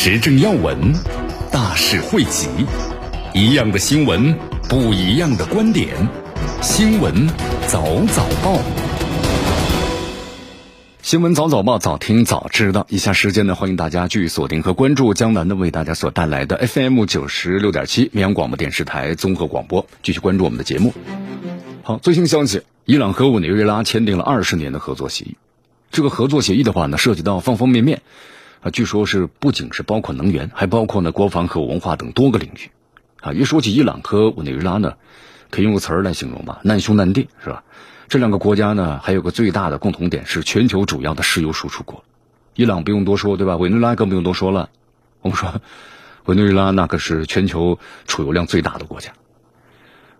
时政要闻，大事汇集，一样的新闻，不一样的观点。新闻早早报，新闻早早报，早听早知道。以下时间呢，欢迎大家继续锁定和关注江南的为大家所带来的 FM 九十六点七绵阳广播电视台综合广播，继续关注我们的节目。好，最新消息，伊朗和委内瑞拉签订了二十年的合作协议。这个合作协议的话呢，涉及到方方面面。啊，据说是不仅是包括能源，还包括呢国防和文化等多个领域。啊，一说起伊朗和委内瑞拉呢，可以用个词儿来形容吧，难兄难弟，是吧？这两个国家呢，还有个最大的共同点是全球主要的石油输出国。伊朗不用多说，对吧？委内瑞拉更不用多说了。我们说，委内瑞拉那可是全球储油量最大的国家。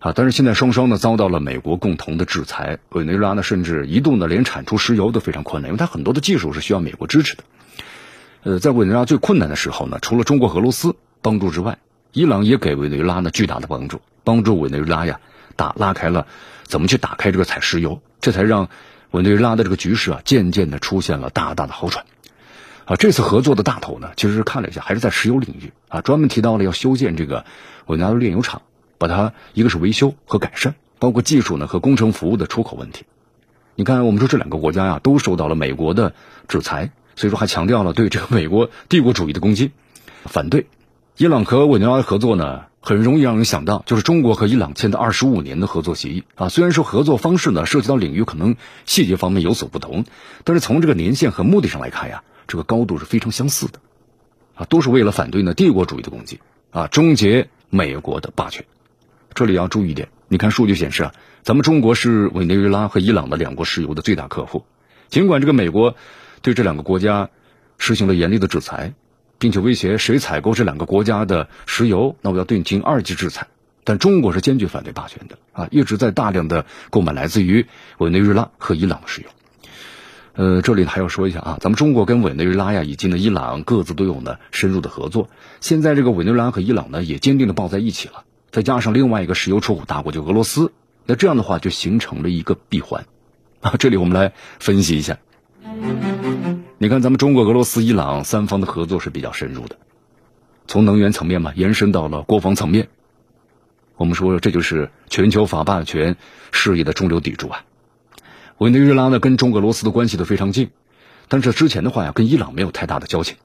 啊，但是现在双双呢遭到了美国共同的制裁，委内瑞拉呢甚至一度呢连产出石油都非常困难，因为它很多的技术是需要美国支持的。呃，在委内瑞拉最困难的时候呢，除了中国、俄罗斯帮助之外，伊朗也给委内瑞拉呢巨大的帮助，帮助委内瑞拉呀打拉开了怎么去打开这个采石油，这才让委内瑞拉的这个局势啊渐渐的出现了大大的好转。啊，这次合作的大头呢，其实看了一下，还是在石油领域啊，专门提到了要修建这个委内瑞拉炼油厂，把它一个是维修和改善，包括技术呢和工程服务的出口问题。你看，我们说这两个国家呀都受到了美国的制裁。所以说，还强调了对这个美国帝国主义的攻击，反对伊朗和委内瑞拉的合作呢，很容易让人想到就是中国和伊朗签的二十五年的合作协议啊。虽然说合作方式呢涉及到领域可能细节方面有所不同，但是从这个年限和目的上来看呀，这个高度是非常相似的啊，都是为了反对呢帝国主义的攻击啊，终结美国的霸权。这里要注意一点，你看数据显示啊，咱们中国是委内瑞拉和伊朗的两国石油的最大客户，尽管这个美国。对这两个国家实行了严厉的制裁，并且威胁谁采购这两个国家的石油，那我要对你进行二级制裁。但中国是坚决反对霸权的啊，一直在大量的购买来自于委内瑞拉和伊朗的石油。呃，这里还要说一下啊，咱们中国跟委内瑞拉呀以及呢伊朗各自都有呢深入的合作。现在这个委内瑞拉和伊朗呢也坚定的抱在一起了，再加上另外一个石油出口大国就俄罗斯，那这样的话就形成了一个闭环 啊。这里我们来分析一下。你看，咱们中国、俄罗斯、伊朗三方的合作是比较深入的，从能源层面嘛，延伸到了国防层面。我们说，这就是全球法霸权事业的中流砥柱啊。委内瑞拉呢，跟中俄罗斯的关系都非常近，但是之前的话呀，跟伊朗没有太大的交情。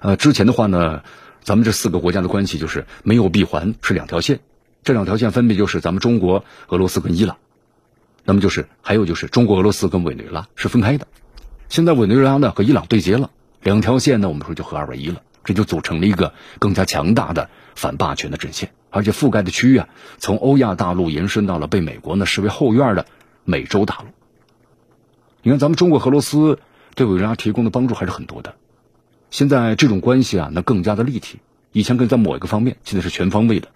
呃，之前的话呢，咱们这四个国家的关系就是没有闭环，是两条线。这两条线分别就是咱们中国、俄罗斯跟伊朗，那么就是还有就是中国、俄罗斯跟委内瑞拉是分开的。现在委内瑞拉呢和伊朗对接了，两条线呢，我们说就合二为一了，这就组成了一个更加强大的反霸权的阵线，而且覆盖的区域啊，从欧亚大陆延伸到了被美国呢视为后院的美洲大陆。你看，咱们中国、俄罗斯对委内瑞拉提供的帮助还是很多的。现在这种关系啊，那更加的立体。以前可能在某一个方面，现在是全方位的。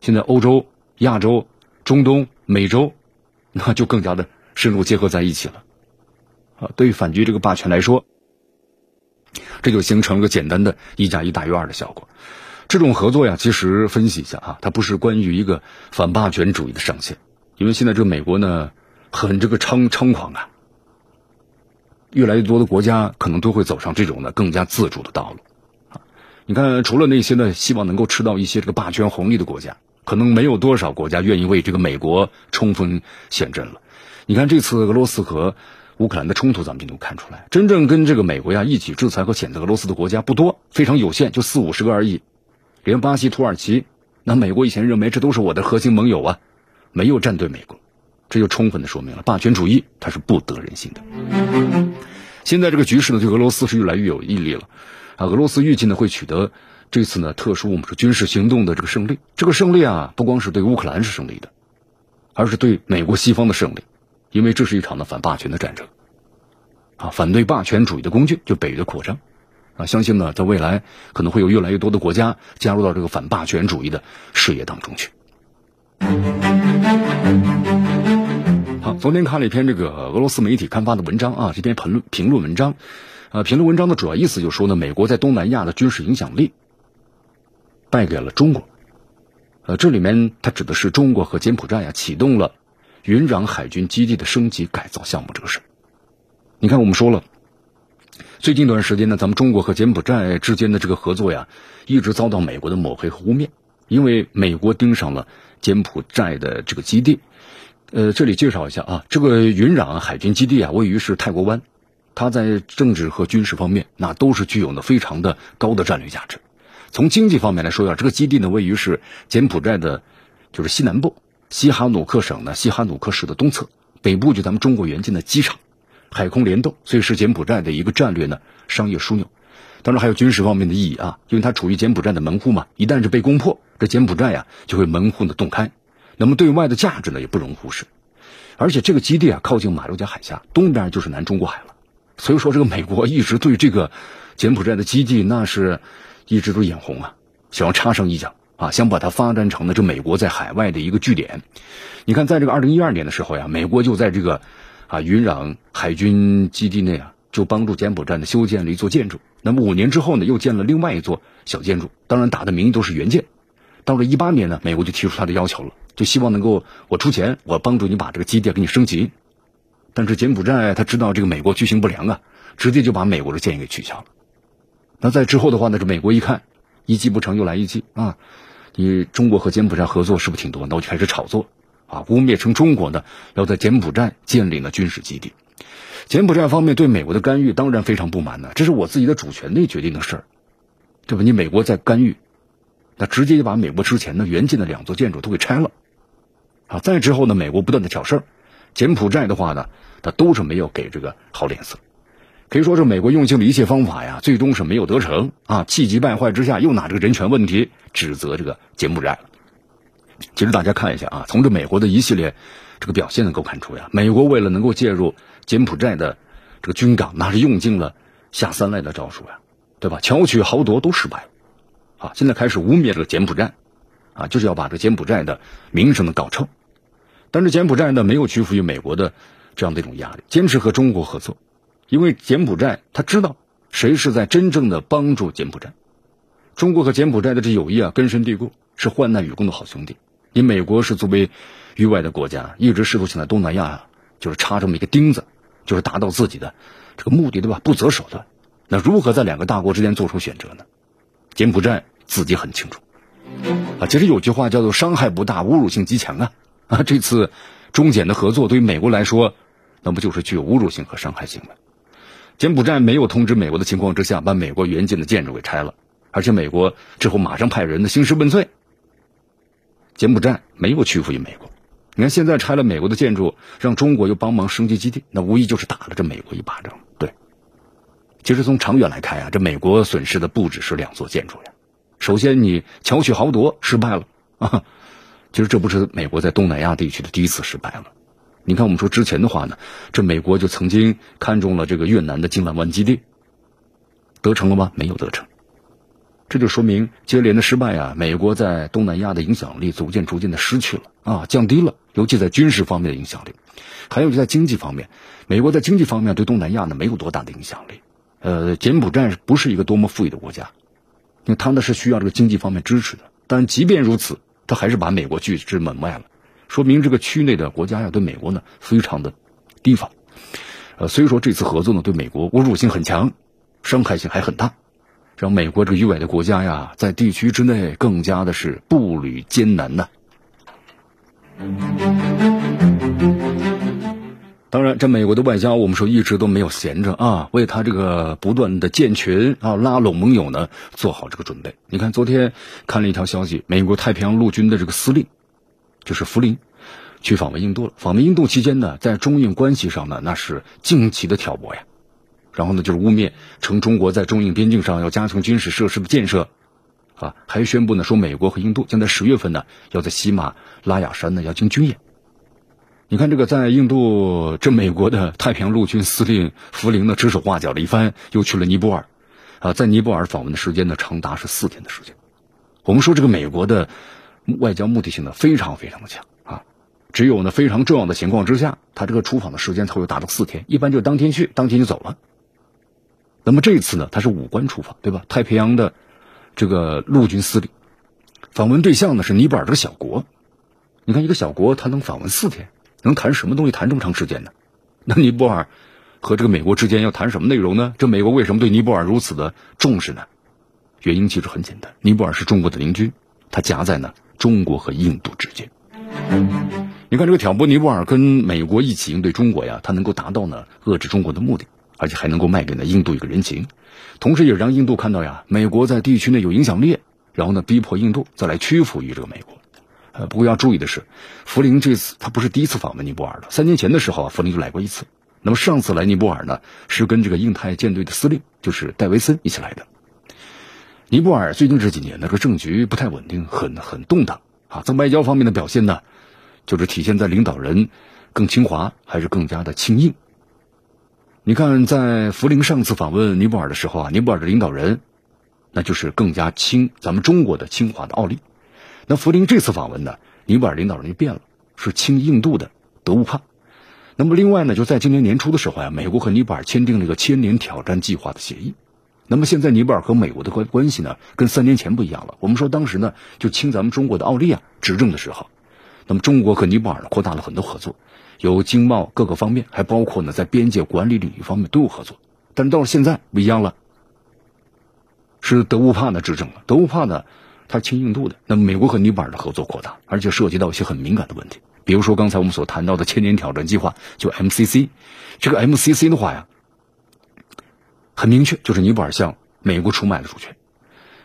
现在欧洲、亚洲、中东、美洲，那就更加的深入结合在一起了。啊，对于反击这个霸权来说，这就形成了个简单的一加一大于二的效果。这种合作呀，其实分析一下啊，它不是关于一个反霸权主义的上限，因为现在这美国呢，很这个猖猖狂啊，越来越多的国家可能都会走上这种呢更加自主的道路。你看，除了那些呢希望能够吃到一些这个霸权红利的国家，可能没有多少国家愿意为这个美国冲锋陷阵了。你看这次俄罗斯和乌克兰的冲突，咱们就能看出来，真正跟这个美国呀一起制裁和谴责俄罗斯的国家不多，非常有限，就四五十个而已。连巴西、土耳其，那美国以前认为这都是我的核心盟友啊，没有站队美国，这就充分的说明了霸权主义它是不得人心的。现在这个局势呢，对俄罗斯是越来越有毅力了啊！俄罗斯预计呢会取得这次呢特殊我们说军事行动的这个胜利，这个胜利啊，不光是对乌克兰是胜利的，而是对美国西方的胜利。因为这是一场的反霸权的战争，啊，反对霸权主义的工具就北约的扩张，啊，相信呢，在未来可能会有越来越多的国家加入到这个反霸权主义的事业当中去。好，昨天看了一篇这个俄罗斯媒体刊发的文章啊，这篇评论评论文章，呃，评论文章的主要意思就是说呢，美国在东南亚的军事影响力败给了中国。呃，这里面它指的是中国和柬埔寨呀启动了云壤海军基地的升级改造项目这个事。你看，我们说了。最近一段时间呢，咱们中国和柬埔寨之间的这个合作呀，一直遭到美国的抹黑和污蔑，因为美国盯上了柬埔寨的这个基地。呃，这里介绍一下啊，这个云壤海军基地啊，位于是泰国湾，它在政治和军事方面那都是具有呢非常的高的战略价值。从经济方面来说呀，这个基地呢位于是柬埔寨的，就是西南部西哈努克省呢西哈努克市的东侧，北部就咱们中国援建的机场。海空联动，所以是柬埔寨的一个战略呢商业枢纽，当然还有军事方面的意义啊，因为它处于柬埔寨的门户嘛，一旦是被攻破，这柬埔寨呀就会门户的洞开，那么对外的价值呢也不容忽视，而且这个基地啊靠近马六甲海峡，东边就是南中国海了，所以说这个美国一直对这个柬埔寨的基地那是一直都眼红啊，想要插上一脚。啊，想把它发展成呢这美国在海外的一个据点。你看，在这个二零一二年的时候呀，美国就在这个。啊，云壤海军基地内啊，就帮助柬埔寨呢修建了一座建筑。那么五年之后呢，又建了另外一座小建筑。当然打的名义都是原建。到了一八年呢，美国就提出他的要求了，就希望能够我出钱，我帮助你把这个基地给你升级。但是柬埔寨他知道这个美国居心不良啊，直接就把美国的建议给取消了。那在之后的话呢，这美国一看一计不成又来一计啊，你中国和柬埔寨合作是不是挺多？那我就开始炒作。啊，污蔑称中国呢要在柬埔寨建立了军事基地，柬埔寨方面对美国的干预当然非常不满呢，这是我自己的主权内决定的事儿，对吧？你美国在干预，那直接就把美国之前的原建的两座建筑都给拆了，啊，再之后呢，美国不断的挑事儿，柬埔寨的话呢，他都是没有给这个好脸色，可以说是美国用尽了一切方法呀，最终是没有得逞啊，气急败坏之下又拿这个人权问题指责这个柬埔寨。其实大家看一下啊，从这美国的一系列这个表现能够看出呀，美国为了能够介入柬埔寨的这个军港，那是用尽了下三滥的招数呀，对吧？巧取豪夺都失败，啊，现在开始污蔑这个柬埔寨，啊，就是要把这个柬埔寨的名声呢搞臭。但是柬埔寨呢没有屈服于美国的这样的一种压力，坚持和中国合作，因为柬埔寨他知道谁是在真正的帮助柬埔寨，中国和柬埔寨的这友谊啊根深蒂固，是患难与共的好兄弟。你美国是作为域外的国家，一直试图想在东南亚啊就是插这么一个钉子，就是达到自己的这个目的，对吧？不择手段。那如何在两个大国之间做出选择呢？柬埔寨自己很清楚啊。其实有句话叫做“伤害不大，侮辱性极强”啊啊！这次中柬的合作对于美国来说，那不就是具有侮辱性和伤害性的？柬埔寨没有通知美国的情况之下，把美国援建的建筑给拆了，而且美国之后马上派人的兴师问罪。柬埔寨没有屈服于美国，你看现在拆了美国的建筑，让中国又帮忙升级基地，那无疑就是打了这美国一巴掌。对，其实从长远来看呀，这美国损失的不只是两座建筑呀。首先，你巧取豪夺失败了啊，其实这不是美国在东南亚地区的第一次失败了。你看，我们说之前的话呢，这美国就曾经看中了这个越南的金兰湾基地，得逞了吗？没有得逞。这就说明接连的失败啊，美国在东南亚的影响力逐渐逐渐的失去了啊，降低了，尤其在军事方面的影响力，还有就在经济方面，美国在经济方面对东南亚呢没有多大的影响力。呃，柬埔寨不是一个多么富裕的国家，因为它呢是需要这个经济方面支持的，但即便如此，它还是把美国拒之门外了，说明这个区内的国家呀对美国呢非常的提防。呃，所以说这次合作呢对美国侮辱性很强，伤害性还很大。让美国这个域外的国家呀，在地区之内更加的是步履艰难呐。当然，这美国的外交，我们说一直都没有闲着啊，为他这个不断的建群啊、拉拢盟友呢，做好这个准备。你看，昨天看了一条消息，美国太平洋陆军的这个司令，就是福林，去访问印度了。访问印度期间呢，在中印关系上呢，那是惊奇的挑拨呀。然后呢，就是污蔑称中国在中印边境上要加强军事设施的建设，啊，还宣布呢说美国和印度将在十月份呢要在喜马拉雅山呢要进军演。你看这个在印度，这美国的太平洋陆军司令福林呢指手画脚了一番，又去了尼泊尔，啊，在尼泊尔访问的时间呢，长达是四天的时间。我们说这个美国的外交目的性呢，非常非常的强啊。只有呢非常重要的情况之下，他这个出访的时间才会达到四天，一般就当天去，当天就走了。那么这次呢，他是武官出访，对吧？太平洋的这个陆军司令，访问对象呢是尼泊尔这个小国。你看一个小国，他能访问四天，能谈什么东西谈这么长时间呢？那尼泊尔和这个美国之间要谈什么内容呢？这美国为什么对尼泊尔如此的重视呢？原因其实很简单，尼泊尔是中国的邻居，它夹在呢中国和印度之间。你看这个挑拨尼泊尔跟美国一起应对中国呀，它能够达到呢遏制中国的目的，而且还能够卖给呢印度一个人情，同时也让印度看到呀，美国在地区内有影响力，然后呢逼迫印度再来屈服于这个美国。呃，不过要注意的是，福林这次他不是第一次访问尼泊尔了。三年前的时候啊，福林就来过一次。那么上次来尼泊尔呢，是跟这个印太舰队的司令，就是戴维森一起来的。尼泊尔最近这几年呢，这个政局不太稳定，很很动荡啊。在外交方面的表现呢，就是体现在领导人更亲华还是更加的亲印。你看，在福林上次访问尼泊尔的时候啊，尼泊尔的领导人那就是更加亲咱们中国的亲华的奥利。那福林这次访问呢，尼泊尔领导人就变了，是亲印度的德乌帕。那么另外呢，就在今年年初的时候呀，美国和尼泊尔签订了一个千年挑战计划的协议。那么现在尼泊尔和美国的关关系呢，跟三年前不一样了。我们说当时呢，就亲咱们中国的奥利亚执政的时候，那么中国和尼泊尔呢扩大了很多合作，有经贸各个方面，还包括呢在边界管理领域方面都有合作。但是到了现在不一样了，是德乌帕呢执政了，德乌帕呢。它亲印度的，那么美国和尼泊尔的合作扩大，而且涉及到一些很敏感的问题，比如说刚才我们所谈到的千年挑战计划，就 MCC，这个 MCC 的话呀，很明确，就是尼泊尔向美国出卖了主权。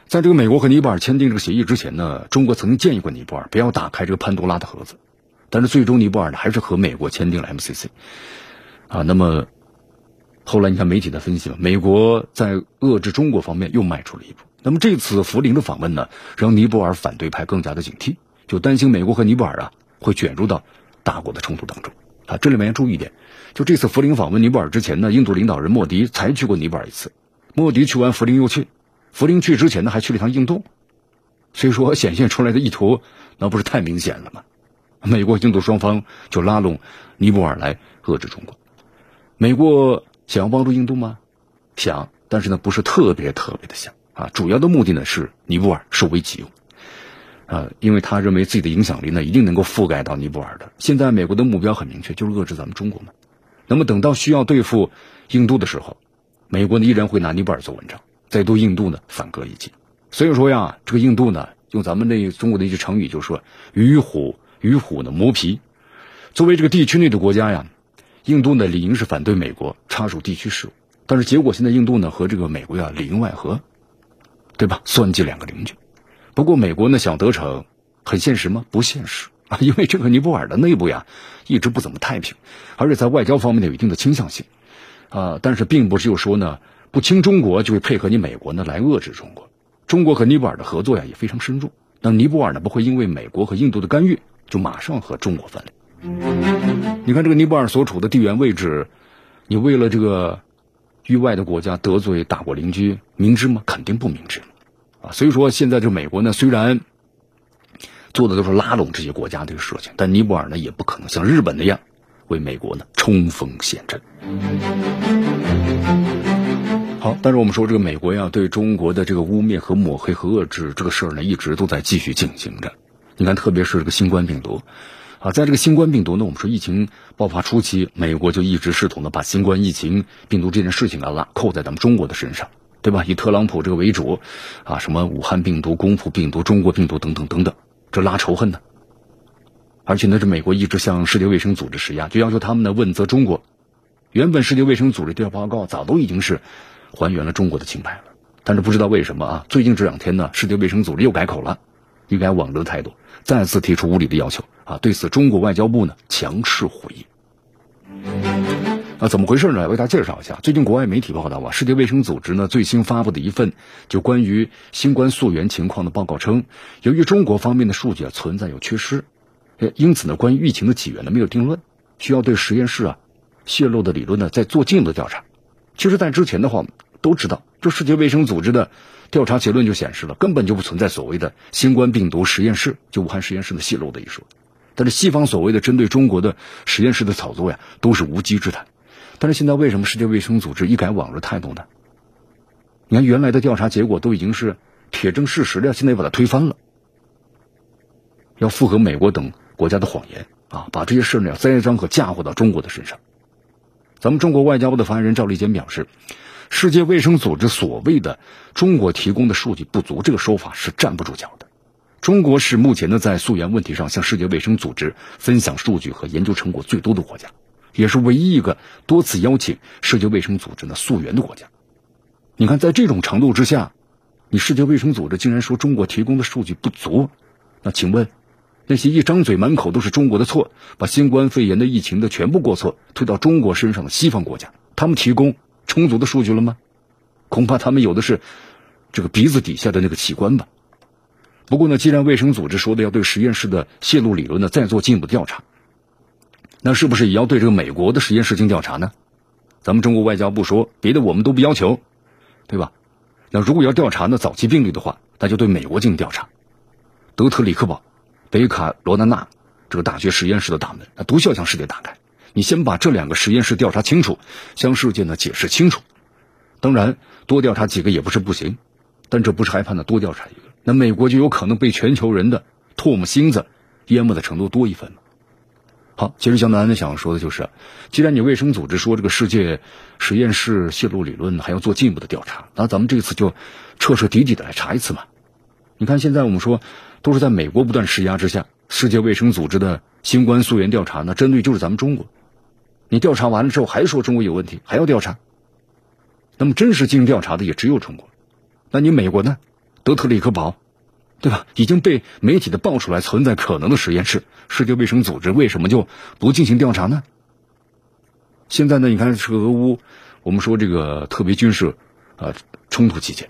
在这个美国和尼泊尔签订这个协议之前呢，中国曾经建议过尼泊尔不要打开这个潘多拉的盒子，但是最终尼泊尔呢还是和美国签订了 MCC，啊，那么后来你看媒体的分析嘛，美国在遏制中国方面又迈出了一步。那么这次福林的访问呢，让尼泊尔反对派更加的警惕，就担心美国和尼泊尔啊会卷入到大国的冲突当中啊。这里面要注意一点，就这次福林访问尼泊尔之前呢，印度领导人莫迪才去过尼泊尔一次，莫迪去完福林又去，福林去之前呢还去了一趟印度，所以说显现出来的意图那不是太明显了吗？美国、印度双方就拉拢尼泊尔来遏制中国，美国想要帮助印度吗？想，但是呢不是特别特别的想。啊，主要的目的呢是尼泊尔受为己用，啊，因为他认为自己的影响力呢一定能够覆盖到尼泊尔的。现在美国的目标很明确，就是遏制咱们中国嘛。那么等到需要对付印度的时候，美国呢依然会拿尼泊尔做文章，再对印度呢反戈一击。所以说呀，这个印度呢，用咱们那中国的一句成语，就是说“与虎与虎呢磨皮”。作为这个地区内的国家呀，印度呢理应是反对美国插手地区事务，但是结果现在印度呢和这个美国呀里应外合。对吧？算计两个邻居，不过美国呢想得逞，很现实吗？不现实啊！因为这个尼泊尔的内部呀，一直不怎么太平，而且在外交方面呢有一定的倾向性，啊，但是并不是就说呢不亲中国就会配合你美国呢来遏制中国。中国和尼泊尔的合作呀也非常深入，那尼泊尔呢不会因为美国和印度的干预就马上和中国翻脸。你看这个尼泊尔所处的地缘位置，你为了这个域外的国家得罪大国邻居，明知吗？肯定不明智。所以说现在这美国呢，虽然做的都是拉拢这些国家这个事情，但尼泊尔呢也不可能像日本那样为美国呢冲锋陷阵。好，但是我们说这个美国呀，对中国的这个污蔑和抹黑和遏制这个事儿呢，一直都在继续进行着。你看，特别是这个新冠病毒啊，在这个新冠病毒呢，我们说疫情爆发初期，美国就一直试图呢把新冠疫情病毒这件事情啊拉扣在咱们中国的身上。对吧？以特朗普这个为主，啊，什么武汉病毒、功夫病毒、中国病毒等等等等，这拉仇恨呢。而且呢，这美国一直向世界卫生组织施压，就要求他们呢问责中国。原本世界卫生组织调查报告早都已经是还原了中国的清白了，但是不知道为什么啊，最近这两天呢，世界卫生组织又改口了，一改往日的态度，再次提出无理的要求啊。对此，中国外交部呢强势回应。啊，怎么回事呢？为大家介绍一下，最近国外媒体报道啊，世界卫生组织呢最新发布的一份就关于新冠溯源情况的报告称，由于中国方面的数据啊存在有缺失，因此呢，关于疫情的起源呢没有定论，需要对实验室啊泄露的理论呢再做进一步的调查。其实，在之前的话，都知道，这世界卫生组织的调查结论就显示了，根本就不存在所谓的新冠病毒实验室就武汉实验室的泄露的一说。但是西方所谓的针对中国的实验室的炒作呀，都是无稽之谈。但是现在为什么世界卫生组织一改往日态度呢？你看原来的调查结果都已经是铁证事实了，现在又把它推翻了，要符合美国等国家的谎言啊，把这些事呢栽赃和嫁祸到中国的身上。咱们中国外交部的发言人赵立坚表示，世界卫生组织所谓的中国提供的数据不足这个说法是站不住脚的。中国是目前呢在溯源问题上向世界卫生组织分享数据和研究成果最多的国家，也是唯一一个多次邀请世界卫生组织呢溯源的国家。你看，在这种程度之下，你世界卫生组织竟然说中国提供的数据不足，那请问？那些一张嘴满口都是中国的错，把新冠肺炎的疫情的全部过错推到中国身上的西方国家，他们提供充足的数据了吗？恐怕他们有的是这个鼻子底下的那个器官吧。不过呢，既然卫生组织说的要对实验室的泄露理论呢再做进一步调查，那是不是也要对这个美国的实验室进行调查呢？咱们中国外交部说别的我们都不要求，对吧？那如果要调查呢早期病例的话，那就对美国进行调查，德特里克堡。北卡罗纳纳这个大学实验室的大门，那都需要向世界打开。你先把这两个实验室调查清楚，向世界呢解释清楚。当然，多调查几个也不是不行，但这不是害怕呢多调查一个，那美国就有可能被全球人的唾沫星子淹没的程度多一分了。好，其实江南想说的就是，既然你卫生组织说这个世界实验室泄露理论还要做进一步的调查，那咱们这次就彻彻底底的来查一次嘛。你看现在我们说。都是在美国不断施压之下，世界卫生组织的新冠溯源调查呢，针对就是咱们中国。你调查完了之后还说中国有问题，还要调查。那么真实进行调查的也只有中国。那你美国呢？德特里克堡，对吧？已经被媒体的爆出来存在可能的实验室，世界卫生组织为什么就不进行调查呢？现在呢？你看是俄乌，我们说这个特别军事啊冲突期间。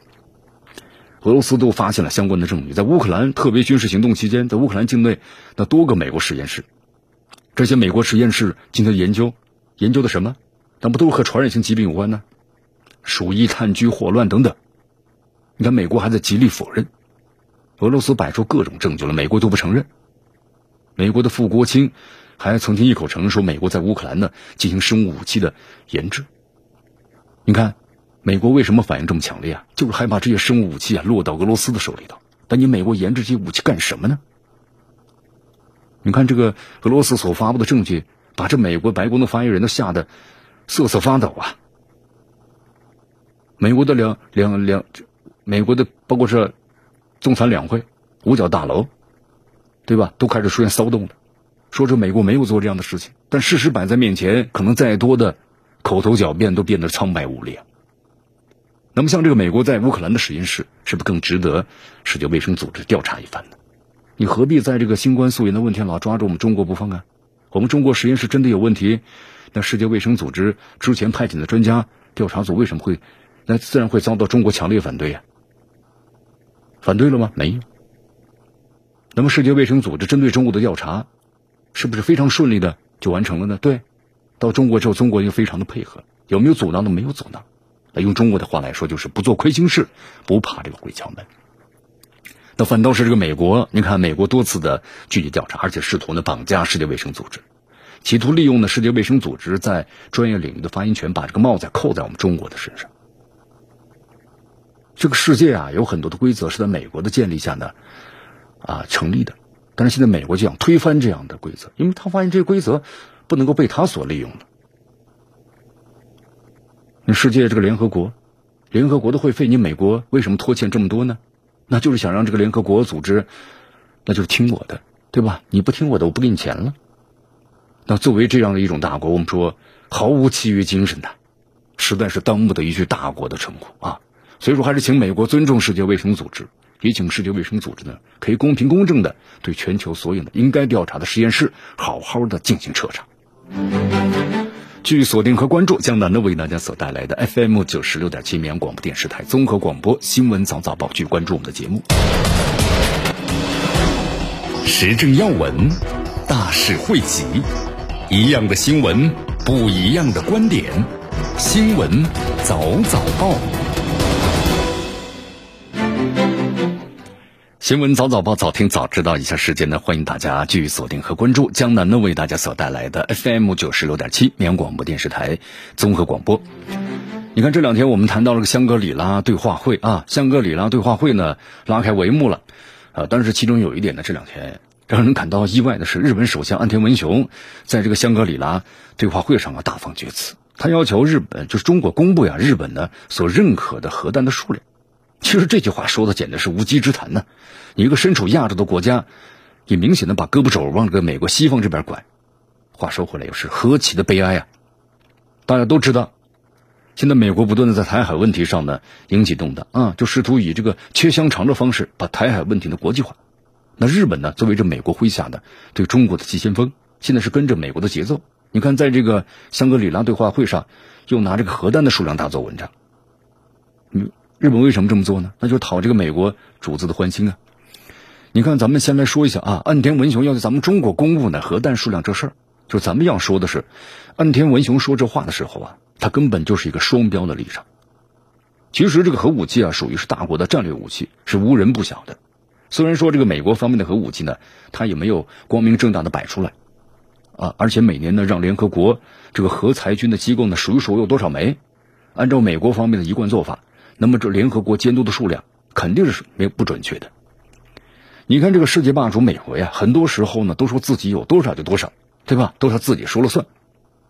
俄罗斯都发现了相关的证据，在乌克兰特别军事行动期间，在乌克兰境内的多个美国实验室，这些美国实验室进行研究，研究的什么？那不都和传染性疾病有关呢？鼠疫、炭疽、霍乱等等。你看，美国还在极力否认，俄罗斯摆出各种证据了，美国都不承认。美国的副国卿还曾经一口承认说，美国在乌克兰呢进行生物武器的研制。你看。美国为什么反应这么强烈啊？就是害怕这些生物武器啊落到俄罗斯的手里头。但你美国研制这些武器干什么呢？你看这个俄罗斯所发布的证据，把这美国白宫的发言人都吓得瑟瑟发抖啊！美国的两两两，美国的包括是中参两会、五角大楼，对吧？都开始出现骚动了，说这美国没有做这样的事情。但事实摆在面前，可能再多的口头狡辩都变得苍白无力啊！那么，像这个美国在乌克兰的实验室，是不是更值得世界卫生组织调查一番呢？你何必在这个新冠溯源的问题老抓着我们中国不放啊？我们中国实验室真的有问题，那世界卫生组织之前派遣的专家调查组为什么会，那自然会遭到中国强烈反对呀？反对了吗？没有。那么，世界卫生组织针对中国的调查，是不是非常顺利的就完成了呢？对，到中国之后，中国就非常的配合，有没有阻挠呢？没有阻挠。那用中国的话来说，就是不做亏心事，不怕这个鬼敲门。那反倒是这个美国，你看美国多次的具体调查，而且试图呢绑架世界卫生组织，企图利用呢世界卫生组织在专业领域的发言权，把这个帽子扣在我们中国的身上。这个世界啊，有很多的规则是在美国的建立下呢啊成立的，但是现在美国就想推翻这样的规则，因为他发现这些规则不能够被他所利用了。世界这个联合国，联合国的会费，你美国为什么拖欠这么多呢？那就是想让这个联合国组织，那就是听我的，对吧？你不听我的，我不给你钱了。那作为这样的一种大国，我们说毫无契约精神的，实在是当不得一句大国的称呼啊。所以说，还是请美国尊重世界卫生组织，也请世界卫生组织呢，可以公平公正的对全球所有的应该调查的实验室，好好的进行彻查。据锁定和关注江南的为大家所带来的 FM 九十六点七绵阳广播电视台综合广播新闻早早报，继续关注我们的节目。时政要闻，大事汇集，一样的新闻，不一样的观点，新闻早早报。新闻早早报，早听早知道。以下时间呢，欢迎大家继续锁定和关注江南呢为大家所带来的 FM 九十六点七绵阳广播电视台综合广播。你看这两天我们谈到了个香格里拉对话会啊，香格里拉对话会呢拉开帷幕了，啊，但是其中有一点呢，这两天让人感到意外的是，日本首相岸田文雄在这个香格里拉对话会上啊大放厥词，他要求日本就是中国公布呀日本呢所认可的核弹的数量。其实这句话说的简直是无稽之谈呢！你一个身处亚洲的国家，也明显的把胳膊肘往这个美国西方这边拐。话说回来，又是何其的悲哀啊！大家都知道，现在美国不断的在台海问题上呢引起动荡啊，就试图以这个切香肠的方式把台海问题的国际化。那日本呢，作为这美国麾下的对中国的急先锋，现在是跟着美国的节奏。你看，在这个香格里拉对话会上，又拿这个核弹的数量大做文章。嗯。日本为什么这么做呢？那就讨这个美国主子的欢心啊！你看，咱们先来说一下啊，岸田文雄要在咱们中国公布呢核弹数量这事儿，就咱们要说的是，岸田文雄说这话的时候啊，他根本就是一个双标的立场。其实这个核武器啊，属于是大国的战略武器，是无人不晓的。虽然说这个美国方面的核武器呢，他也没有光明正大的摆出来啊，而且每年呢，让联合国这个核裁军的机构呢数一数有多少枚，按照美国方面的一贯做法。那么这联合国监督的数量肯定是没有不准确的。你看这个世界霸主美国呀，很多时候呢都说自己有多少就多少，对吧？都是他自己说了算。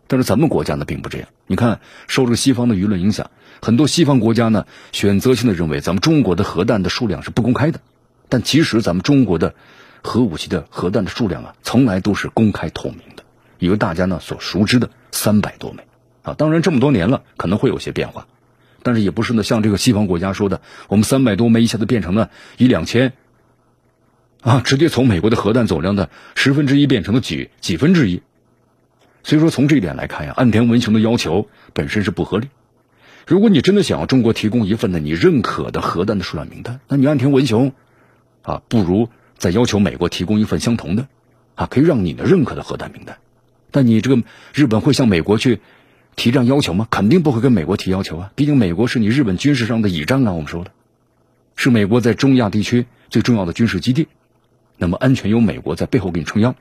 但是咱们国家呢并不这样。你看，受这个西方的舆论影响，很多西方国家呢选择性的认为咱们中国的核弹的数量是不公开的。但其实咱们中国的核武器的核弹的数量啊，从来都是公开透明的，有大家呢所熟知的三百多枚啊。当然这么多年了，可能会有些变化。但是也不是呢，像这个西方国家说的，我们三百多枚一下子变成了一两千，啊，直接从美国的核弹总量的十分之一变成了几几分之一。所以说从这一点来看呀，岸田文雄的要求本身是不合理。如果你真的想要中国提供一份呢你认可的核弹的数量名单，那你岸田文雄，啊，不如再要求美国提供一份相同的，啊，可以让你的认可的核弹名单。但你这个日本会向美国去。提这样要求吗？肯定不会跟美国提要求啊！毕竟美国是你日本军事上的倚仗啊。我们说的，是美国在中亚地区最重要的军事基地，那么安全由美国在背后给你撑腰。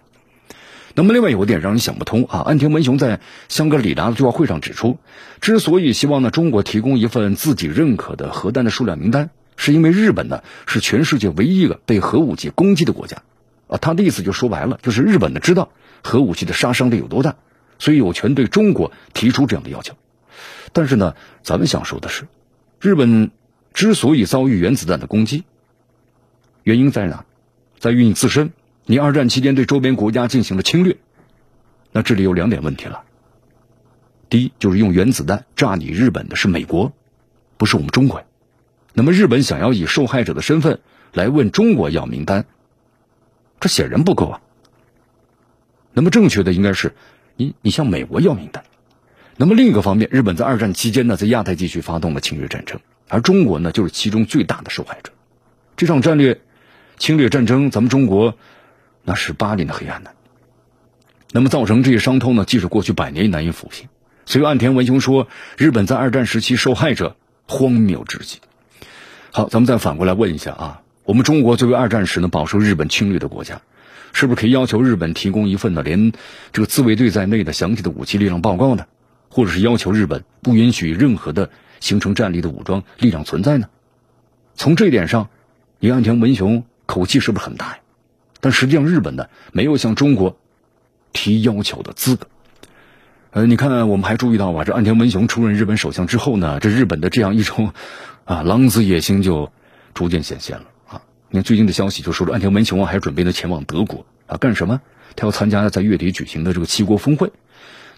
那么另外有一点让人想不通啊，安田文雄在香格里拉的对话会上指出，之所以希望呢中国提供一份自己认可的核弹的数量名单，是因为日本呢是全世界唯一一个被核武器攻击的国家啊。他的意思就说白了，就是日本呢知道核武器的杀伤力有多大。所以有权对中国提出这样的要求，但是呢，咱们想说的是，日本之所以遭遇原子弹的攻击，原因在哪？在于你自身，你二战期间对周边国家进行了侵略。那这里有两点问题了。第一，就是用原子弹炸你日本的是美国，不是我们中国。那么日本想要以受害者的身份来问中国要名单，这显然不够啊。那么正确的应该是。你你向美国要名单，那么另一个方面，日本在二战期间呢，在亚太地区发动了侵略战争，而中国呢，就是其中最大的受害者。这场战略侵略战争，咱们中国那是八年的黑暗呢。那么造成这些伤痛呢，即使过去百年也难以抚平。所以岸田文雄说，日本在二战时期受害者，荒谬至极。好，咱们再反过来问一下啊，我们中国作为二战时呢饱受日本侵略的国家。是不是可以要求日本提供一份呢，连这个自卫队在内的详细的武器力量报告呢？或者是要求日本不允许任何的形成战力的武装力量存在呢？从这一点上，你岸田文雄口气是不是很大呀？但实际上，日本呢没有向中国提要求的资格。呃，你看，我们还注意到吧，这岸田文雄出任日本首相之后呢，这日本的这样一种啊狼子野心就逐渐显现了。你看最近的消息就说了，岸田文雄啊还准备呢前往德国啊干什么？他要参加在月底举行的这个七国峰会，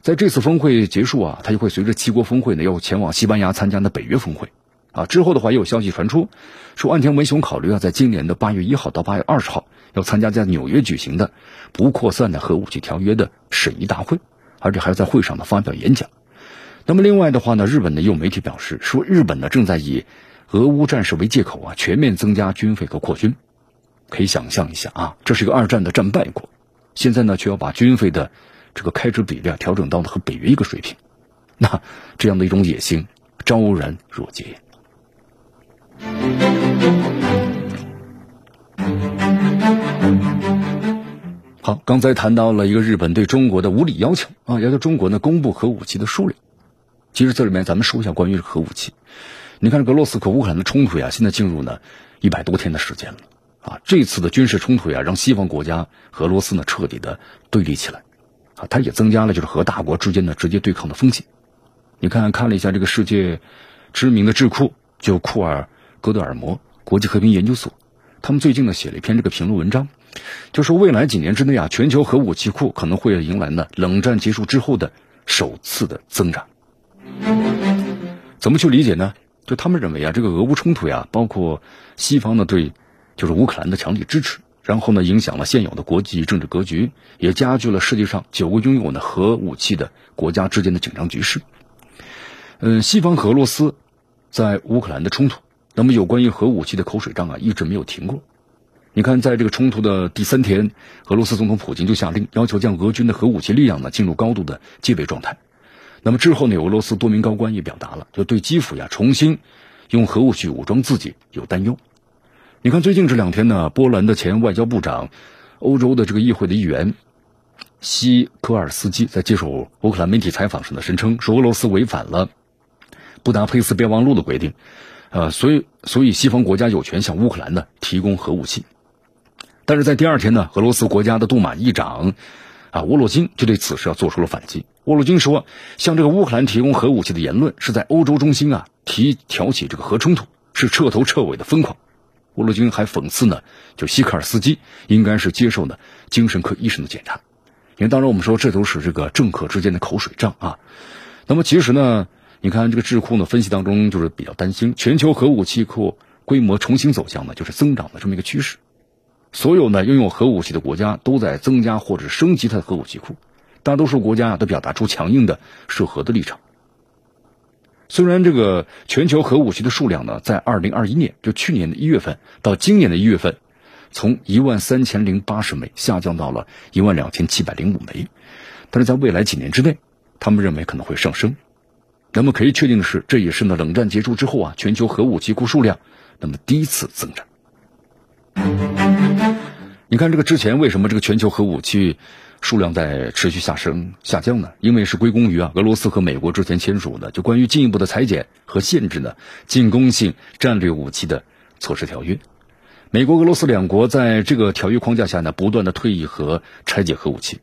在这次峰会结束啊，他就会随着七国峰会呢要前往西班牙参加的北约峰会啊。之后的话也有消息传出，说岸田文雄考虑啊在今年的八月一号到八月二十号要参加在纽约举行的不扩散的核武器条约的审议大会，而且还要在会上呢发表演讲。那么另外的话呢，日本的有媒体表示说，日本呢正在以。俄乌战事为借口啊，全面增加军费和扩军。可以想象一下啊，这是一个二战的战败国，现在呢却要把军费的这个开支比例啊调整到了和北约一个水平，那这样的一种野心昭然若揭。好，刚才谈到了一个日本对中国的无理要求啊，要求中国呢公布核武器的数量。其实这里面咱们说一下关于核武器，你看，俄罗斯和乌克兰的冲突呀，现在进入呢一百多天的时间了啊。这次的军事冲突呀，让西方国家和俄罗斯呢彻底的对立起来啊，它也增加了就是和大国之间的直接对抗的风险。你看看了一下这个世界知名的智库，就库尔戈德尔摩国际和平研究所，他们最近呢写了一篇这个评论文章。就说未来几年之内啊，全球核武器库可能会迎来呢冷战结束之后的首次的增长。怎么去理解呢？就他们认为啊，这个俄乌冲突呀，包括西方呢对就是乌克兰的强力支持，然后呢影响了现有的国际政治格局，也加剧了世界上九个拥有呢核武器的国家之间的紧张局势。嗯，西方和俄罗斯在乌克兰的冲突，那么有关于核武器的口水仗啊，一直没有停过。你看，在这个冲突的第三天，俄罗斯总统普京就下令要求将俄军的核武器力量呢进入高度的戒备状态。那么之后呢，俄罗斯多名高官也表达了，就对基辅呀重新用核武器武装自己有担忧。你看，最近这两天呢，波兰的前外交部长、欧洲的这个议会的议员西科尔斯基在接受乌克兰媒体采访时呢，声称说俄罗斯违反了布达佩斯备忘录的规定，呃，所以所以西方国家有权向乌克兰呢提供核武器。但是在第二天呢，俄罗斯国家的杜马议长啊沃洛金就对此事要做出了反击。沃洛金说，向这个乌克兰提供核武器的言论是在欧洲中心啊提挑起这个核冲突，是彻头彻尾的疯狂。沃洛金还讽刺呢，就西克尔斯基应该是接受呢精神科医生的检查。因为当然我们说这都是这个政客之间的口水仗啊。那么其实呢，你看这个智库呢分析当中就是比较担心全球核武器库规模重新走向呢就是增长的这么一个趋势。所有呢拥有核武器的国家都在增加或者升级它的核武器库，大多数国家啊都表达出强硬的涉核的立场。虽然这个全球核武器的数量呢，在二零二一年就去年的一月份到今年的一月份，从一万三千零八十枚下降到了一万两千七百零五枚，但是在未来几年之内，他们认为可能会上升。那么可以确定的是，这也是呢冷战结束之后啊，全球核武器库数量那么第一次增长。你看这个之前为什么这个全球核武器数量在持续下升下降呢？因为是归功于啊俄罗斯和美国之前签署的就关于进一步的裁减和限制呢进攻性战略武器的措施条约。美国俄罗斯两国在这个条约框架下呢不断的退役和拆解核武器。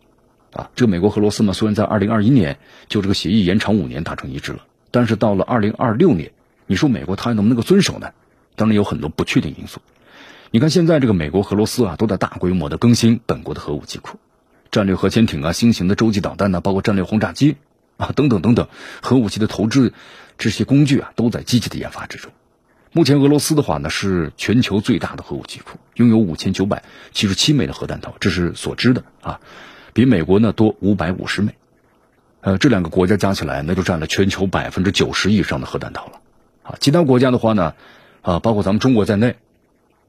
啊，这个美国俄罗斯呢虽然在二零二一年就这个协议延长五年达成一致了，但是到了二零二六年，你说美国他还能不能够遵守呢？当然有很多不确定因素。你看，现在这个美国、俄罗斯啊，都在大规模的更新本国的核武器库，战略核潜艇啊、新型的洲际导弹呢，包括战略轰炸机啊等等等等，核武器的投掷这些工具啊，都在积极的研发之中。目前，俄罗斯的话呢，是全球最大的核武器库，拥有五千九百七十七枚的核弹头，这是所知的啊，比美国呢多五百五十枚。呃，这两个国家加起来，那就占了全球百分之九十以上的核弹头了啊。其他国家的话呢，啊，包括咱们中国在内。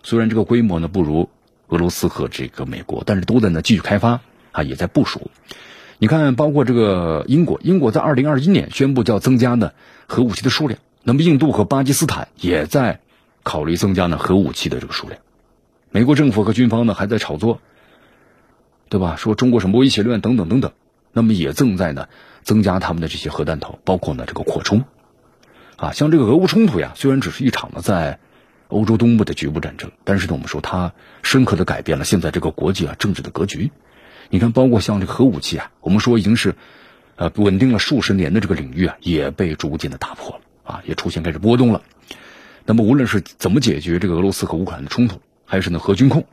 虽然这个规模呢不如俄罗斯和这个美国，但是都在呢继续开发啊，也在部署。你看，包括这个英国，英国在二零二一年宣布要增加呢核武器的数量。那么印度和巴基斯坦也在考虑增加呢核武器的这个数量。美国政府和军方呢还在炒作，对吧？说中国什么威胁论等等等等。那么也正在呢增加他们的这些核弹头，包括呢这个扩充。啊，像这个俄乌冲突呀，虽然只是一场呢在。欧洲东部的局部战争，但是呢，我们说它深刻的改变了现在这个国际啊政治的格局。你看，包括像这个核武器啊，我们说已经是呃稳定了数十年的这个领域啊，也被逐渐的打破了啊，也出现开始波动了。那么，无论是怎么解决这个俄罗斯和乌克兰的冲突，还是呢核军控，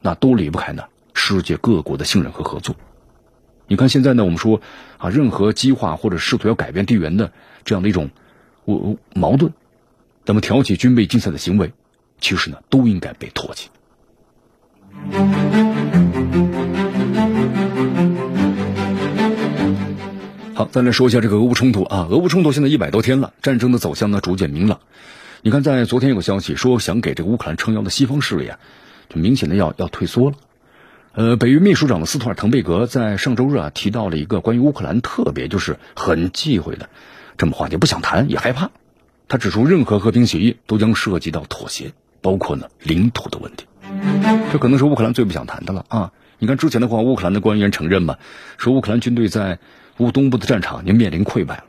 那都离不开呢世界各国的信任和合作。你看现在呢，我们说啊，任何激化或者试图要改变地缘的这样的一种我矛盾。那么挑起军备竞赛的行为，其实呢都应该被唾弃。好，再来说一下这个俄乌冲突啊，俄乌冲突现在一百多天了，战争的走向呢逐渐明朗。你看，在昨天有个消息说，想给这个乌克兰撑腰的西方势力啊，就明显的要要退缩了。呃，北约秘书长的斯托尔滕贝格在上周日啊提到了一个关于乌克兰特别就是很忌讳的这么话题，不想谈也害怕。他指出，任何和平协议都将涉及到妥协，包括呢领土的问题。这可能是乌克兰最不想谈的了啊！你看之前的话，乌克兰的官员承认嘛，说乌克兰军队在乌东部的战场已经面临溃败了。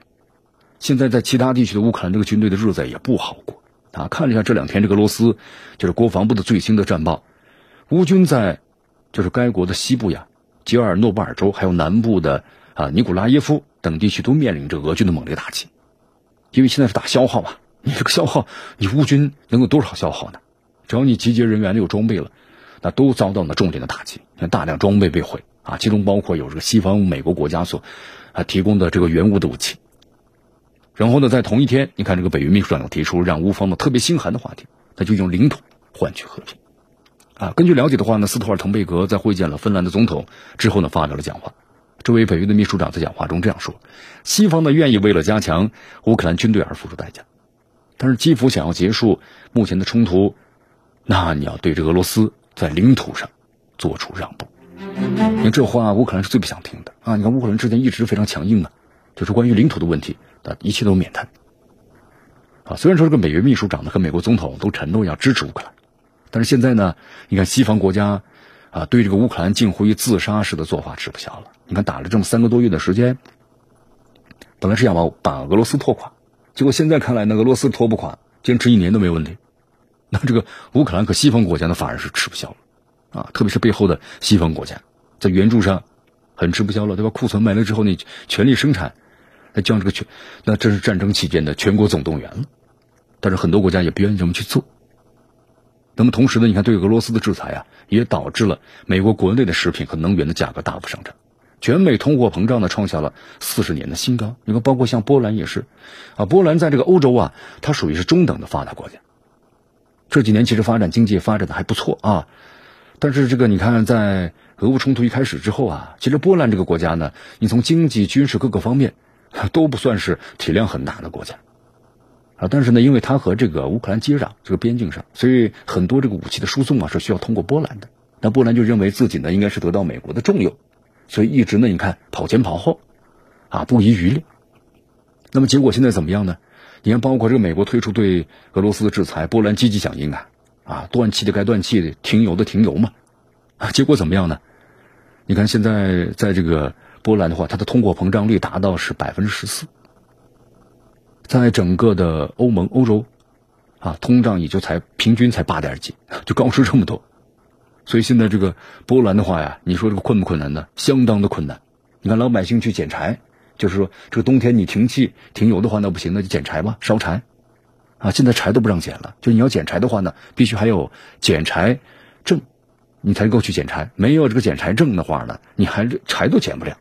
现在在其他地区的乌克兰这个军队的日子也不好过啊！看了一下这两天这个俄罗斯就是国防部的最新的战报，乌军在就是该国的西部呀、吉尔诺布尔州还有南部的啊尼古拉耶夫等地区都面临着俄军的猛烈打击，因为现在是打消耗嘛，你这个消耗，你乌军能有多少消耗呢？只要你集结人员有装备了，那都遭到了重点的打击，像大量装备被毁啊，其中包括有这个西方美国国家所啊提供的这个原物的武器。然后呢，在同一天，你看这个北约秘书长提出让乌方的特别心寒的话题，他就用领土换取和平。啊，根据了解的话呢，斯托尔滕贝格在会见了芬兰的总统之后呢，发表了讲话。这位北约的秘书长在讲话中这样说：“西方呢愿意为了加强乌克兰军队而付出代价，但是基辅想要结束目前的冲突，那你要对这俄罗斯在领土上做出让步。”你看这话，乌克兰是最不想听的啊！你看乌克兰之前一直非常强硬啊，就是关于领土的问题。一切都免谈啊！虽然说这个美国秘书长呢和美国总统都承诺要支持乌克兰，但是现在呢，你看西方国家啊对这个乌克兰近乎于自杀式的做法吃不消了。你看打了这么三个多月的时间，本来是想把把俄罗斯拖垮，结果现在看来呢，俄罗斯拖不垮，坚持一年都没问题。那这个乌克兰和西方国家呢反而是吃不消了啊！特别是背后的西方国家在援助上很吃不消了，对吧？库存没了之后，你全力生产。那将这个全，那这是战争期间的全国总动员了，但是很多国家也不愿意这么去做。那么同时呢，你看对俄罗斯的制裁啊，也导致了美国国内的食品和能源的价格大幅上涨，全美通货膨胀呢创下了四十年的新高。你看，包括像波兰也是，啊，波兰在这个欧洲啊，它属于是中等的发达国家，这几年其实发展经济发展的还不错啊，但是这个你看在俄乌冲突一开始之后啊，其实波兰这个国家呢，你从经济、军事各个方面。都不算是体量很大的国家，啊，但是呢，因为它和这个乌克兰接壤，这个边境上，所以很多这个武器的输送啊是需要通过波兰的。那波兰就认为自己呢应该是得到美国的重用，所以一直呢你看跑前跑后，啊不遗余力。那么结果现在怎么样呢？你看，包括这个美国推出对俄罗斯的制裁，波兰积极响应啊，啊断气的该断气的，停油的停油嘛，啊结果怎么样呢？你看现在在这个。波兰的话，它的通货膨胀率达到是百分之十四，在整个的欧盟、欧洲，啊，通胀也就才平均才八点几，就高出这么多。所以现在这个波兰的话呀，你说这个困不困难呢？相当的困难。你看老百姓去捡柴，就是说这个冬天你停气停油的话，那不行，那就捡柴吧，烧柴。啊，现在柴都不让捡了，就你要捡柴的话呢，必须还有捡柴证，你才能够去捡柴。没有这个捡柴证的话呢，你还柴都捡不了。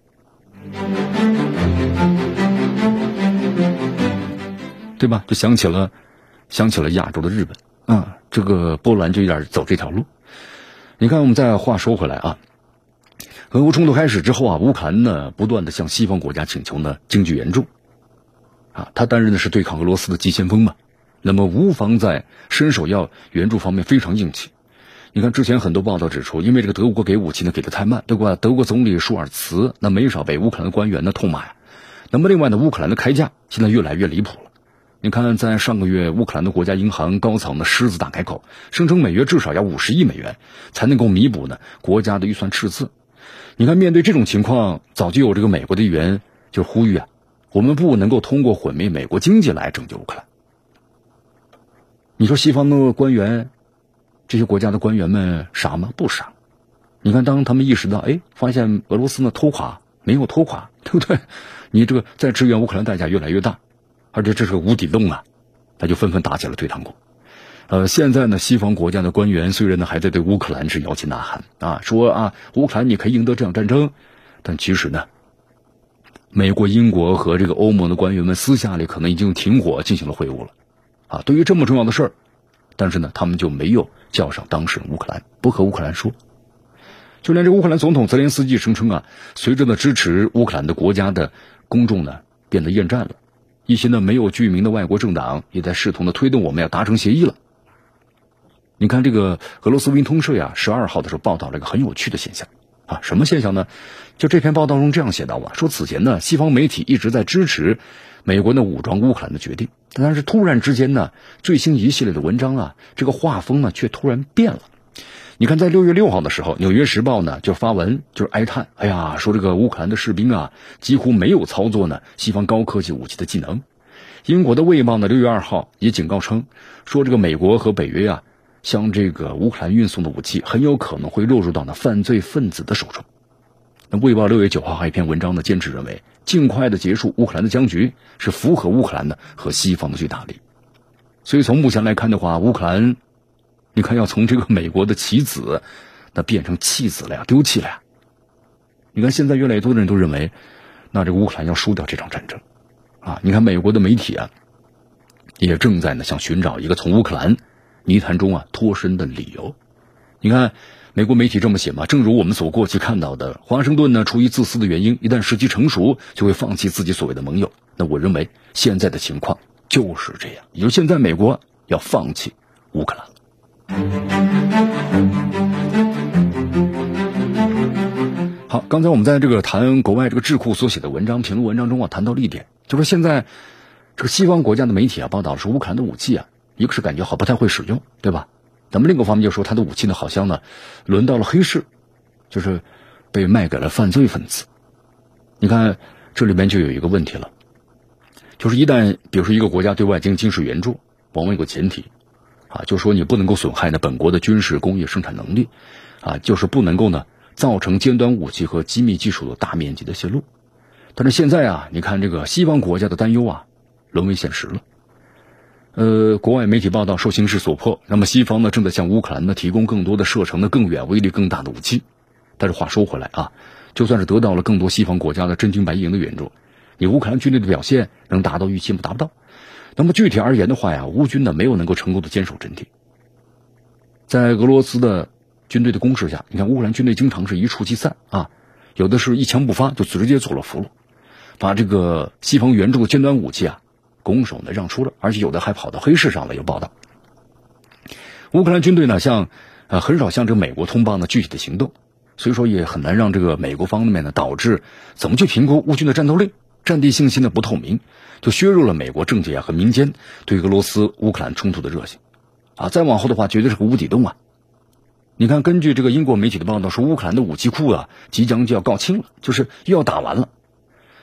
对吧？就想起了，想起了亚洲的日本啊，这个波兰就有点走这条路。你看，我们再话说回来啊，俄乌冲突开始之后啊，乌克兰呢不断的向西方国家请求呢经济援助，啊，他担任的是对抗俄罗斯的急先锋嘛。那么乌方在伸手要援助方面非常硬气。你看，之前很多报道指出，因为这个德国给武器呢给的太慢，对吧？德国总理舒尔茨那没少被乌克兰官员呢痛骂呀。那么另外呢，乌克兰的开价现在越来越离谱了。你看，在上个月，乌克兰的国家银行高层的狮子大开口，声称每月至少要五十亿美元才能够弥补呢国家的预算赤字。你看，面对这种情况，早就有这个美国的议员就呼吁啊，我们不能够通过毁灭美国经济来拯救乌克兰。你说西方的官员？这些国家的官员们傻吗？不傻。你看，当他们意识到，哎，发现俄罗斯呢拖垮没有拖垮，对不对？你这个在支援乌克兰代价越来越大，而且这是个无底洞啊，他就纷纷打起了退堂鼓。呃，现在呢，西方国家的官员虽然呢还在对乌克兰是摇旗呐喊啊，说啊，乌克兰你可以赢得这场战争，但其实呢，美国、英国和这个欧盟的官员们私下里可能已经停火进行了会晤了。啊，对于这么重要的事儿，但是呢，他们就没有。叫上当事人乌克兰，不和乌克兰说。就连这乌克兰总统泽连斯基声称啊，随着呢支持乌克兰的国家的公众呢变得厌战了，一些呢没有具名的外国政党也在试图呢推动我们要达成协议了。你看这个俄罗斯运通社呀，十二号的时候报道了一个很有趣的现象啊，什么现象呢？就这篇报道中这样写到啊，说此前呢西方媒体一直在支持美国呢武装乌克兰的决定。但是突然之间呢，最新一系列的文章啊，这个画风呢却突然变了。你看，在六月六号的时候，《纽约时报》呢就发文，就是哀叹，哎呀，说这个乌克兰的士兵啊，几乎没有操作呢西方高科技武器的技能。英国的《卫报》呢六月二号也警告称，说这个美国和北约啊，向这个乌克兰运送的武器很有可能会落入到那犯罪分子的手中。那《卫报》六月九号还有一篇文章呢，坚持认为，尽快的结束乌克兰的僵局是符合乌克兰的和西方的最大利。所以从目前来看的话，乌克兰。你看，要从这个美国的棋子，那变成弃子了呀，丢弃了呀。你看，现在越来越多的人都认为，那这个乌克兰要输掉这场战争，啊，你看美国的媒体啊，也正在呢想寻找一个从乌克兰泥潭中啊脱身的理由。你看，美国媒体这么写嘛，正如我们所过去看到的，华盛顿呢出于自私的原因，一旦时机成熟，就会放弃自己所谓的盟友。那我认为现在的情况就是这样，也就现在美国要放弃乌克兰。好，刚才我们在这个谈国外这个智库所写的文章评论文章中啊，谈到了一点，就是现在这个西方国家的媒体啊报道说乌克兰的武器啊，一个是感觉好不太会使用，对吧？咱们另一个方面就说他的武器呢，好像呢轮到了黑市，就是被卖给了犯罪分子。你看这里面就有一个问题了，就是一旦比如说一个国家对外进行军事援助，往往有个前提。啊，就说你不能够损害呢本国的军事工业生产能力，啊，就是不能够呢造成尖端武器和机密技术的大面积的泄露。但是现在啊，你看这个西方国家的担忧啊，沦为现实了。呃，国外媒体报道，受形势所迫，那么西方呢正在向乌克兰呢提供更多的射程的更远、威力更大的武器。但是话说回来啊，就算是得到了更多西方国家的真金白银的援助，你乌克兰军队的表现能达到预期吗？达不到。那么具体而言的话呀，乌军呢没有能够成功的坚守阵地，在俄罗斯的军队的攻势下，你看乌克兰军队经常是一触即散啊，有的是一枪不发就直接走了俘虏，把这个西方援助的尖端武器啊拱手呢让出了，而且有的还跑到黑市上了。有报道，乌克兰军队呢向呃很少向这个美国通报呢具体的行动，所以说也很难让这个美国方面呢导致怎么去评估乌军的战斗力。战地信息呢不透明，就削弱了美国政界啊和民间对俄罗斯乌克兰冲突的热情，啊，再往后的话绝对是个无底洞啊！你看，根据这个英国媒体的报道说，乌克兰的武器库啊即将就要告罄了，就是又要打完了。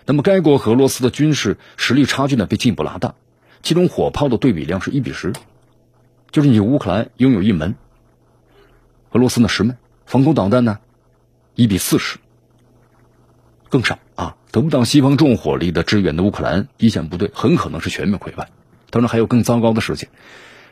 那么，该国和俄罗斯的军事实力差距呢被进一步拉大，其中火炮的对比量是一比十，就是你乌克兰拥有一门，俄罗斯呢十门，防空导弹呢一比四十。更少，得不到西方重火力的支援的乌克兰一线部队很可能是全面溃败。当然，还有更糟糕的事情，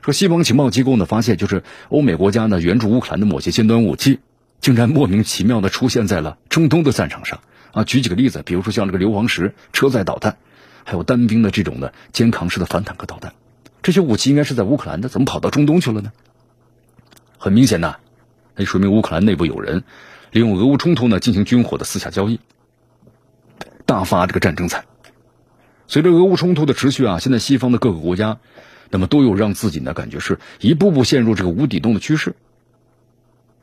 说西方情报机构呢发现，就是欧美国家呢援助乌克兰的某些尖端武器，竟然莫名其妙的出现在了中东的战场上啊。举几个例子，比如说像这个硫磺石车载导弹，还有单兵的这种的肩扛式的反坦克导弹，这些武器应该是在乌克兰的，怎么跑到中东去了呢？很明显呐，那说明乌克兰内部有人利用俄乌冲突呢进行军火的私下交易。大发这个战争财。随着俄乌冲突的持续啊，现在西方的各个国家，那么都有让自己呢感觉是一步步陷入这个无底洞的趋势。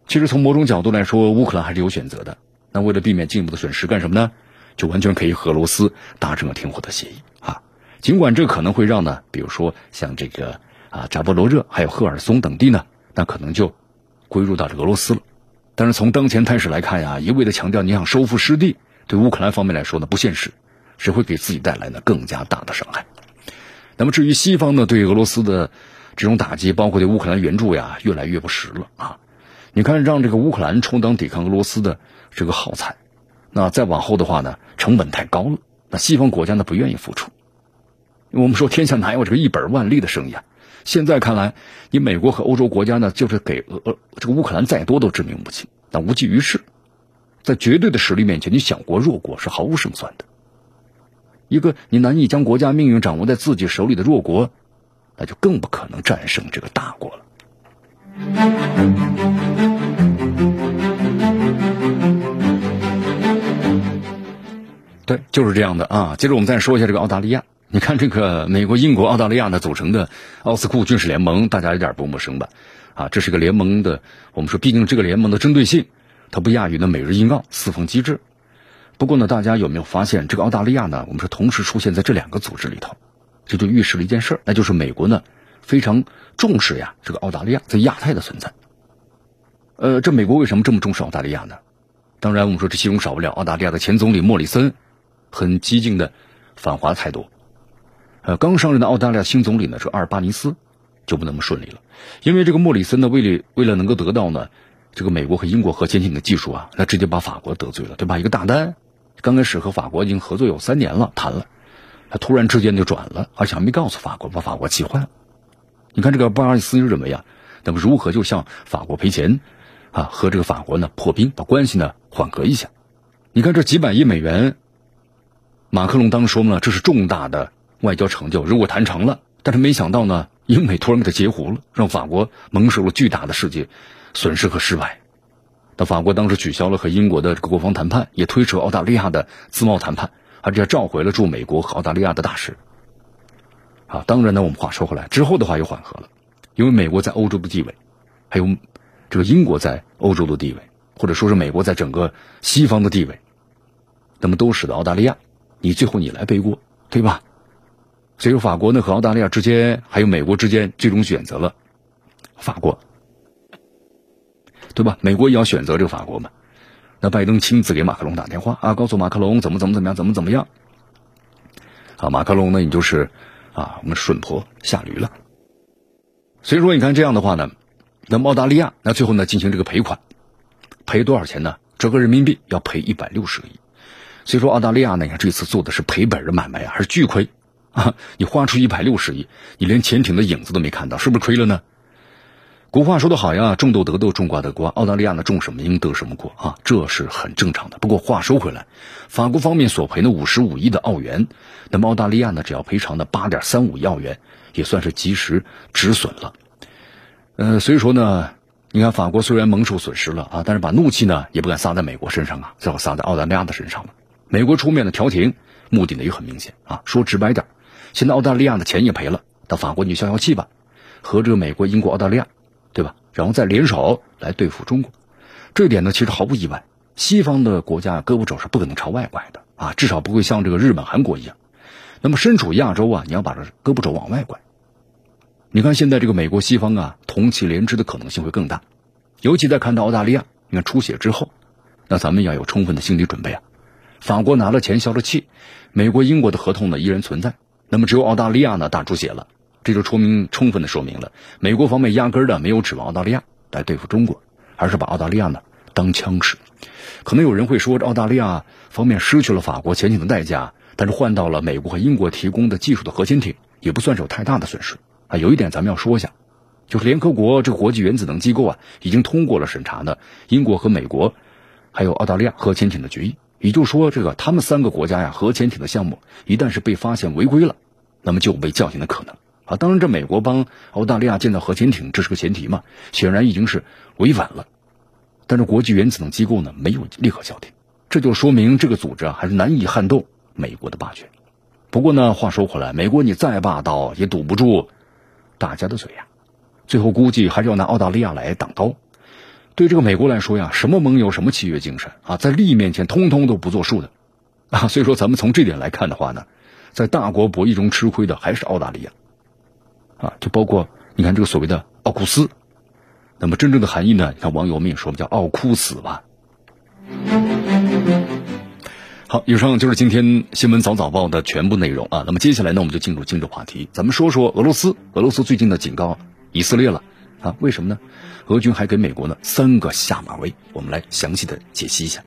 其实从某种角度来说，乌克兰还是有选择的。那为了避免进一步的损失，干什么呢？就完全可以和俄罗斯达成了停火的协议啊。尽管这可能会让呢，比如说像这个啊扎波罗热还有赫尔松等地呢，那可能就归入到这俄罗斯了。但是从当前态势来看呀，一味的强调你想收复失地。对乌克兰方面来说呢，不现实，只会给自己带来呢更加大的伤害。那么至于西方呢，对俄罗斯的这种打击，包括对乌克兰援助呀，越来越不实了啊！你看，让这个乌克兰充当抵抗俄罗斯的这个耗材，那再往后的话呢，成本太高了，那西方国家呢不愿意付出。我们说天下哪有这个一本万利的生意啊？现在看来，你美国和欧洲国家呢，就是给俄这个乌克兰再多都致命武器，那无济于事。在绝对的实力面前，你小国弱国是毫无胜算的。一个你难以将国家命运掌握在自己手里的弱国，那就更不可能战胜这个大国了。对，就是这样的啊。接着我们再说一下这个澳大利亚。你看，这个美国、英国、澳大利亚呢组成的奥斯库军事联盟，大家有点不陌生吧？啊，这是个联盟的。我们说，毕竟这个联盟的针对性。它不亚于呢美日英澳四方机制，不过呢，大家有没有发现这个澳大利亚呢？我们是同时出现在这两个组织里头，这就预示了一件事，那就是美国呢非常重视呀这个澳大利亚在亚太的存在。呃，这美国为什么这么重视澳大利亚呢？当然，我们说这其中少不了澳大利亚的前总理莫里森很激进的反华态度。呃，刚上任的澳大利亚新总理呢是阿尔巴尼斯，就不那么顺利了，因为这个莫里森呢，为了为了能够得到呢这个美国和英国核潜艇的技术啊，那直接把法国得罪了，对吧？一个大单，刚开始和法国已经合作有三年了，谈了，他突然之间就转了，而且还没告诉法国，把法国气坏了。你看这个巴尔斯认为啊，那么如何就向法国赔钱啊，和这个法国呢破冰，把关系呢缓和一下？你看这几百亿美元，马克龙当时说了，这是重大的。外交成就如果谈成了，但是没想到呢，英美突然给他截胡了，让法国蒙受了巨大的世界损失和失败。那法国当时取消了和英国的这个国防谈判，也推迟澳大利亚的自贸谈判，而且召回了驻美国和澳大利亚的大使。啊，当然呢，我们话说回来，之后的话又缓和了，因为美国在欧洲的地位，还有这个英国在欧洲的地位，或者说是美国在整个西方的地位，那么都使得澳大利亚，你最后你来背锅，对吧？所以说，法国呢和澳大利亚之间，还有美国之间，最终选择了法国，对吧？美国也要选择这个法国嘛？那拜登亲自给马克龙打电话啊，告诉马克龙怎么怎么怎么样，怎么怎么样。啊，马克龙呢，你就是啊，我们顺坡下驴了。所以说，你看这样的话呢，那澳大利亚那最后呢进行这个赔款，赔多少钱呢？折合人民币要赔一百六十个亿。所以说，澳大利亚呢，你看这次做的是赔本的买卖啊，还是巨亏。啊，你花出一百六十亿，你连潜艇的影子都没看到，是不是亏了呢？古话说得好呀，种豆得豆，种瓜得瓜。澳大利亚呢，种什么因得什么果啊，这是很正常的。不过话说回来，法国方面索赔呢五十五亿的澳元，那么澳大利亚呢只要赔偿的八点三五亿澳元，也算是及时止损了。呃，所以说呢，你看法国虽然蒙受损失了啊，但是把怒气呢也不敢撒在美国身上啊，最好撒在澳大利亚的身上了。美国出面的调停，目的呢也很明显啊，说直白点。现在澳大利亚的钱也赔了，到法国你消消气吧，和这个美国、英国、澳大利亚，对吧？然后再联手来对付中国，这一点呢其实毫不意外。西方的国家胳膊肘是不可能朝外拐的啊，至少不会像这个日本、韩国一样。那么身处亚洲啊，你要把这胳膊肘往外拐。你看现在这个美国西方啊，同气连枝的可能性会更大，尤其在看到澳大利亚你看出血之后，那咱们要有充分的心理准备啊。法国拿了钱消了气，美国、英国的合同呢依然存在。那么只有澳大利亚呢大出血了，这就说明充分的说明了美国方面压根儿的没有指望澳大利亚来对付中国，而是把澳大利亚呢当枪使。可能有人会说，这澳大利亚方面失去了法国潜艇的代价，但是换到了美国和英国提供的技术的核潜艇，也不算是有太大的损失啊。有一点咱们要说一下，就是联合国这个国际原子能机构啊，已经通过了审查的英国和美国还有澳大利亚核潜艇的决议。也就是说，这个他们三个国家呀，核潜艇的项目一旦是被发现违规了，那么就有被叫停的可能啊。当然，这美国帮澳大利亚建造核潜艇，这是个前提嘛，显然已经是违反了。但是国际原子能机构呢，没有立刻叫停，这就说明这个组织啊，还是难以撼动美国的霸权。不过呢，话说回来，美国你再霸道也堵不住大家的嘴呀，最后估计还是要拿澳大利亚来挡刀。对这个美国来说呀，什么盟友，什么契约精神啊，在利益面前通通都不作数的，啊，所以说咱们从这点来看的话呢，在大国博弈中吃亏的还是澳大利亚，啊，就包括你看这个所谓的奥库斯，那么真正的含义呢，你看网友们也说我们叫奥库斯吧。好，以上就是今天新闻早早报的全部内容啊。那么接下来呢，我们就进入今日话题，咱们说说俄罗斯。俄罗斯最近呢警告以色列了。啊，为什么呢？俄军还给美国呢三个下马威，我们来详细的解析一下。